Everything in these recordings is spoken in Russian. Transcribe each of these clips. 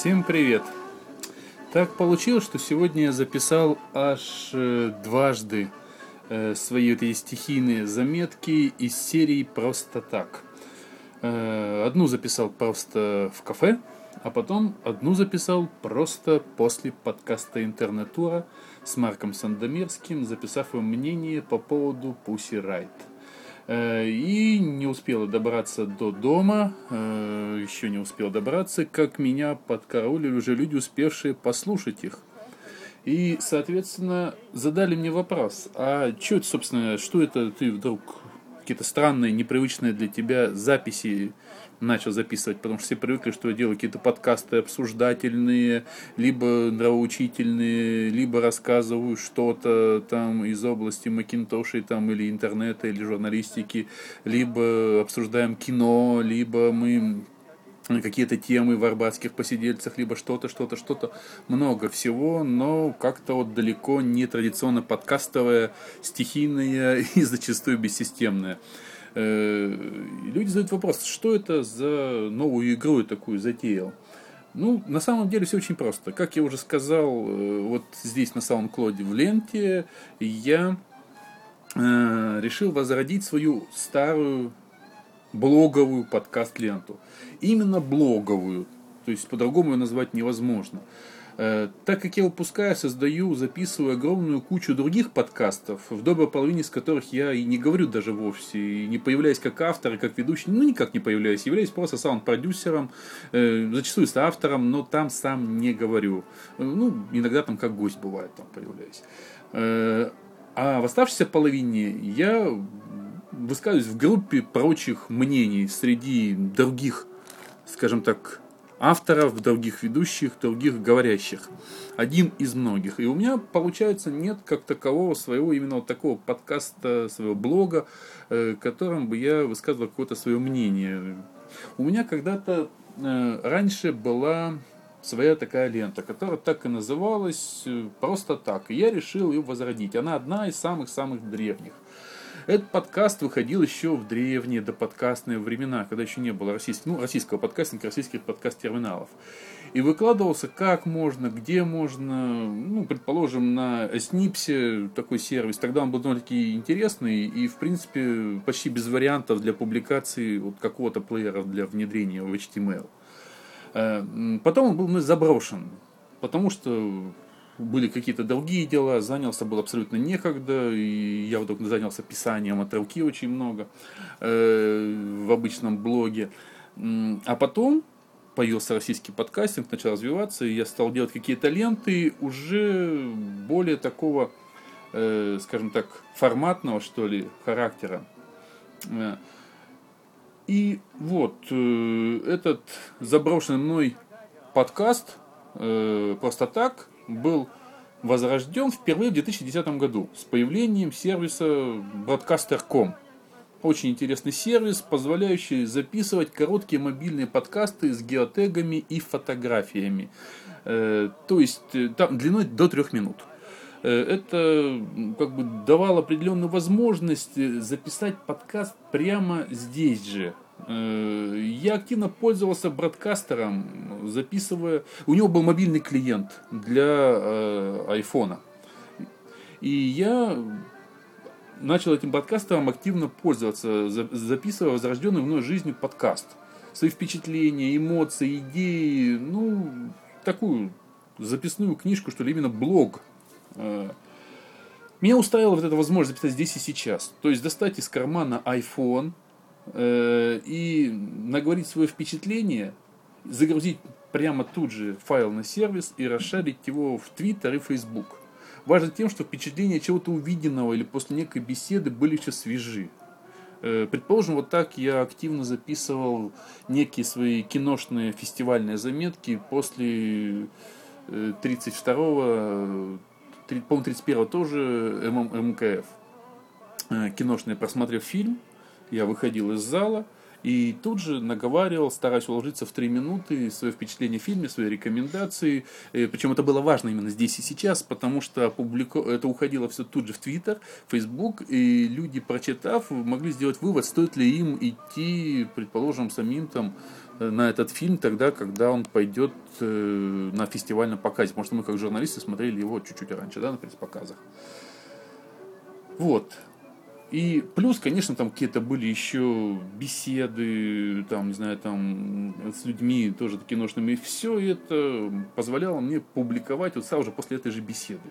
Всем привет! Так получилось, что сегодня я записал аж э, дважды э, свои вот эти стихийные заметки из серии «Просто так». Э, одну записал просто в кафе, а потом одну записал просто после подкаста «Интернетура» с Марком Сандомирским, записав его мнение по поводу «Пусси Райт». Э, и не успела добраться до дома, э, еще не успел добраться, как меня подкараулили уже люди, успевшие послушать их. И, соответственно, задали мне вопрос, а что это, собственно, что это ты вдруг какие-то странные, непривычные для тебя записи начал записывать, потому что все привыкли, что я делаю какие-то подкасты обсуждательные, либо нравоучительные, либо рассказываю что-то там из области Макинтошей там, или интернета, или журналистики, либо обсуждаем кино, либо мы какие-то темы в арбатских посидельцах, либо что-то, что-то, что-то. Много всего, но как-то вот далеко не традиционно подкастовое, стихийное и зачастую бессистемное. Э, люди задают вопрос, что это за новую игру я такую затеял? Ну, на самом деле все очень просто. Как я уже сказал, э, вот здесь на SoundCloud в ленте я э, решил возродить свою старую блоговую подкаст-ленту. Именно блоговую, то есть по-другому ее назвать невозможно. Э, так как я выпускаю, создаю, записываю огромную кучу других подкастов, в доброй половине из которых я и не говорю даже вовсе, и не появляюсь как автор, и как ведущий, ну никак не появляюсь, являюсь просто саунд-продюсером, э, зачастую с автором, но там сам не говорю. Э, ну, иногда там как гость бывает, там появляюсь. А в оставшейся половине я высказываюсь в группе прочих мнений среди других, скажем так, авторов, других ведущих, других говорящих. Один из многих. И у меня, получается, нет как такового своего именно вот такого подкаста, своего блога, э, которым бы я высказывал какое-то свое мнение. У меня когда-то э, раньше была своя такая лента, которая так и называлась э, просто так. И я решил ее возродить. Она одна из самых-самых древних. Этот подкаст выходил еще в древние доподкастные времена, когда еще не было российского, ну, российского подкастинга, российских подкаст-терминалов. И выкладывался как можно, где можно, ну, предположим, на Снипсе такой сервис. Тогда он был довольно-таки интересный и, в принципе, почти без вариантов для публикации вот какого-то плеера для внедрения в HTML. Э, потом он был ну, заброшен, потому что были какие-то другие дела, занялся был абсолютно некогда, и я вдруг занялся писанием от руки очень много э, в обычном блоге. А потом появился российский подкастинг, начал развиваться, и я стал делать какие-то ленты уже более такого, э, скажем так, форматного, что ли, характера. Э, и вот э, этот заброшенный мной подкаст э, просто так был возрожден впервые в 2010 году с появлением сервиса Broadcaster.com. Очень интересный сервис, позволяющий записывать короткие мобильные подкасты с геотегами и фотографиями. Э, то есть э, там длиной до трех минут. Э, это как бы давало определенную возможность записать подкаст прямо здесь же, я активно пользовался бродкастером, записывая... У него был мобильный клиент для э, айфона. И я начал этим подкастером активно пользоваться, записывая возрожденный мной жизнью подкаст. Свои впечатления, эмоции, идеи, ну, такую записную книжку, что ли, именно блог. Э, меня устраивала вот эта возможность записать здесь и сейчас. То есть достать из кармана iPhone, Э, и наговорить свое впечатление, загрузить прямо тут же файл на сервис и расшарить его в Twitter и Facebook. Важно тем, что впечатления чего-то увиденного или после некой беседы были еще свежи. Э, предположим, вот так я активно записывал некие свои киношные фестивальные заметки после 32-го, э, по-моему, 31-го тоже МКФ. Киношные, просмотрев фильм, я выходил из зала И тут же наговаривал, стараясь уложиться в три минуты, свое впечатление о фильме, свои рекомендации. Э, Причем это было важно именно здесь и сейчас, потому что публику... это уходило все тут же в Твиттер, Фейсбук, и люди, прочитав, могли сделать вывод, стоит ли им идти, предположим, самим там э, на этот фильм тогда, когда он пойдет э, на фестивальном показе. Что мы, как журналисты, смотрели его чуть-чуть раньше, да, на пресс-показах. Вот. И плюс, конечно, там какие-то были еще беседы, там, не знаю, там, с людьми тоже киношными. И все это позволяло мне публиковать вот сразу же после этой же беседы.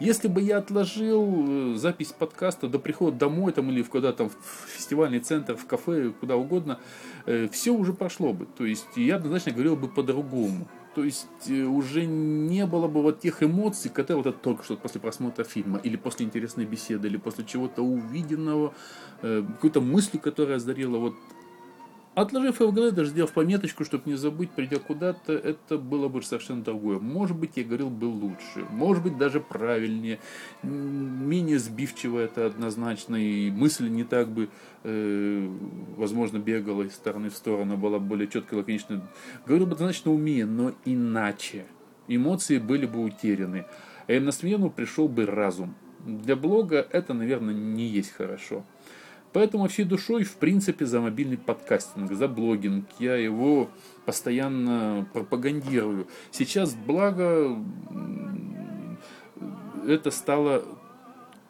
Если бы я отложил э, запись подкаста до прихода домой там, или куда там в фестивальный центр, в кафе, куда угодно, э, все уже прошло бы. То есть я однозначно говорил бы по-другому. То есть э, уже не было бы вот тех эмоций, которые вот это только что после просмотра фильма, или после интересной беседы, или после чего-то увиденного, какой-то мысли, которая озарила вот Отложив голове, даже сделав пометочку, чтобы не забыть, придя куда-то, это было бы совершенно другое. Может быть, я говорил бы лучше, может быть, даже правильнее, менее сбивчиво это однозначно, и мысль не так бы, э, возможно, бегала из стороны в сторону, была более четко, лаконично. Говорил бы однозначно умее, но иначе. Эмоции были бы утеряны. И на смену пришел бы разум. Для блога это, наверное, не есть хорошо. Поэтому всей душой, в принципе, за мобильный подкастинг, за блогинг. Я его постоянно пропагандирую. Сейчас, благо, это стало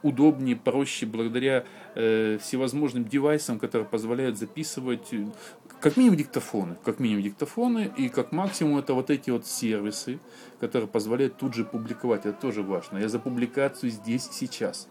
удобнее, проще благодаря э, всевозможным девайсам, которые позволяют записывать э, как минимум диктофоны, как минимум диктофоны, и как максимум это вот эти вот сервисы, которые позволяют тут же публиковать. Это тоже важно. Я за публикацию здесь сейчас.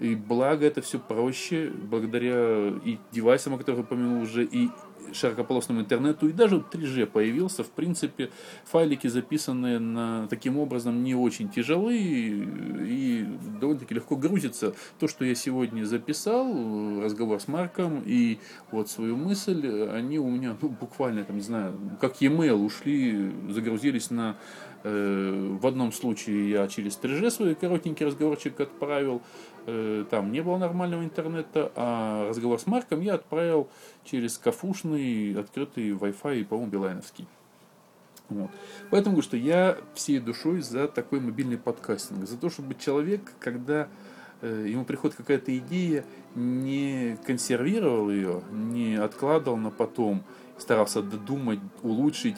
И благо это все проще, благодаря и девайсам, о которых я упомянул уже, и широкополосному интернету, и даже 3G появился. В принципе, файлики, записанные на, таким образом, не очень тяжелые и довольно-таки легко грузится. То, что я сегодня записал, разговор с Марком и вот свою мысль, они у меня, ну, буквально, там, не знаю, как e-mail ушли, загрузились на в одном случае я через 3G свой коротенький разговорчик отправил, э, там не было нормального интернета, а разговор с Марком я отправил через кафушный открытый Wi-Fi, по-моему, билайновский. Вот. Поэтому говорю, что я всей душой за такой мобильный подкастинг, за то, чтобы человек, когда э, ему приходит какая-то идея, не консервировал ее, не откладывал на потом, старался додумать, улучшить,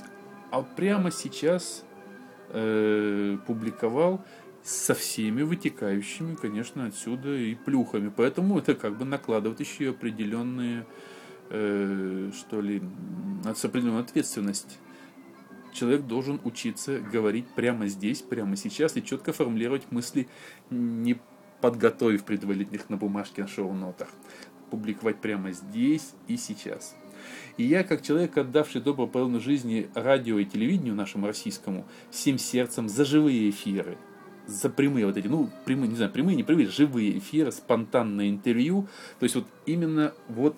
а прямо сейчас э, публиковал со всеми вытекающими, конечно, отсюда и плюхами. Поэтому это как бы накладывает еще определенные, э, что ли, определенную ответственность. Человек должен учиться говорить прямо здесь, прямо сейчас и четко формулировать мысли, не подготовив предварительных на бумажке на шоу-нотах. Публиковать прямо здесь и сейчас. И я, как человек, отдавший добрую половину жизни радио и телевидению нашему российскому, всем сердцем за живые эфиры, за прямые вот эти, ну, прямые, не знаю, прямые, не прямые, живые эфиры, спонтанное интервью. То есть вот именно вот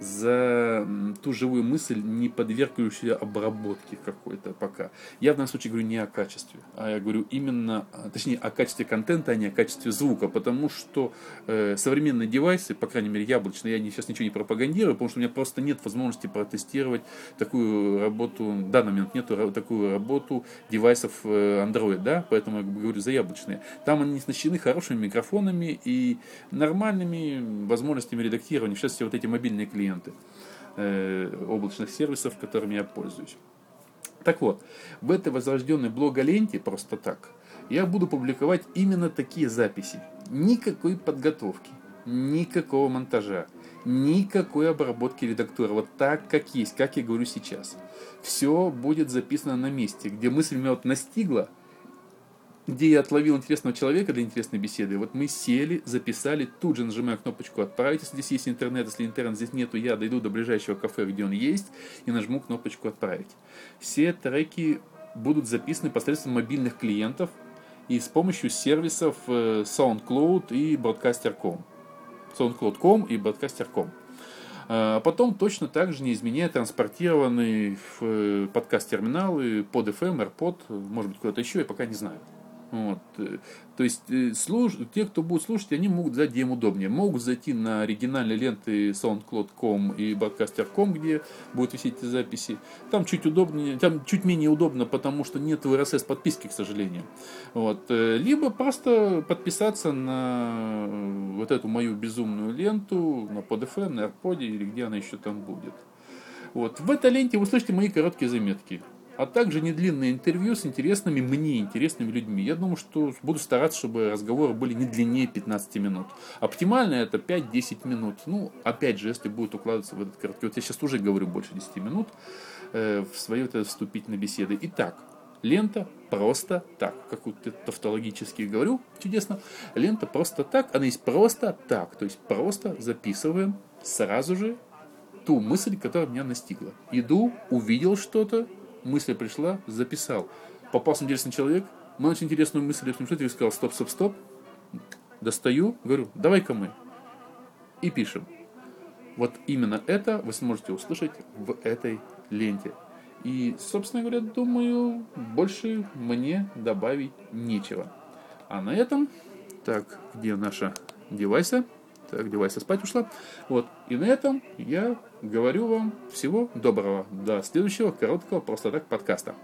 за ту живую мысль, не подвергающуюся обработке какой-то пока. Я в данном случае говорю не о качестве, а я говорю именно, а, точнее, о качестве контента, а не о качестве звука, потому что э, современные девайсы, по крайней мере, яблочные, я сейчас ничего не пропагандирую, потому что у меня просто нет возможности протестировать такую работу, в данный момент нету такую работу девайсов э, Android, да, поэтому я говорю за яблочные. Там они оснащены хорошими микрофонами и нормальными возможностями редактирования, в частности, вот эти мобильные клиенты клиенты э, облачных сервисов, которыми я пользуюсь. Так вот, в этой возрожденной блоголенте просто так я буду публиковать именно такие записи. Никакой подготовки, никакого монтажа, никакой обработки редактора. Вот так, как есть, как я говорю сейчас. Все будет записано на месте, где мысль меня вот настигла – где я отловил интересного человека для интересной беседы. Вот мы сели, записали, тут же нажимаю кнопочку «Отправить», если здесь есть интернет. Если интернет здесь нету, я дойду до ближайшего кафе, где он есть, и нажму кнопочку «Отправить». Все треки будут записаны посредством мобильных клиентов и с помощью сервисов э, SoundCloud и Broadcaster.com. SoundCloud.com и Broadcaster.com. А потом точно так же, не изменяя, транспортированы в э, подкаст-терминалы под FM, AirPod, может быть, куда-то еще, я пока не знаю. Вот. То есть э, слуш... те, кто будет слушать, они могут зайти, им удобнее. Могут зайти на оригинальные ленты SoundCloud.com и Broadcaster.com, где будут висеть эти записи. Там чуть удобнее, там чуть менее удобно, потому что нет в RSS подписки, к сожалению. Вот. Э, либо просто подписаться на вот эту мою безумную ленту на PodFM, на AirPod или где она еще там будет. Вот. В этой ленте вы слышите мои короткие заметки а также недлинные интервью с интересными мне интересными людьми. Я думаю, что буду стараться, чтобы разговоры были не длиннее 15 минут. Оптимально это 5-10 минут. Ну, опять же, если будет укладываться в этот короткий. Вот я сейчас уже говорю больше 10 минут э, в свои вот вступительные беседы. Итак, лента просто так. Как вот тавтологически говорю, чудесно. Лента просто так, она есть просто так. То есть просто записываем сразу же ту мысль, которая меня настигла. Иду, увидел что-то, мысль пришла, записал. Попался интересный человек, мы очень интересную мысль обсуждать, и сказал, стоп, стоп, стоп, достаю, говорю, давай-ка мы. И пишем. Вот именно это вы сможете услышать в этой ленте. И, собственно говоря, думаю, больше мне добавить нечего. А на этом, так, где наша девайса? Так, девайса спать ушла. Вот. И на этом я говорю вам всего доброго. До следующего короткого просто так подкаста.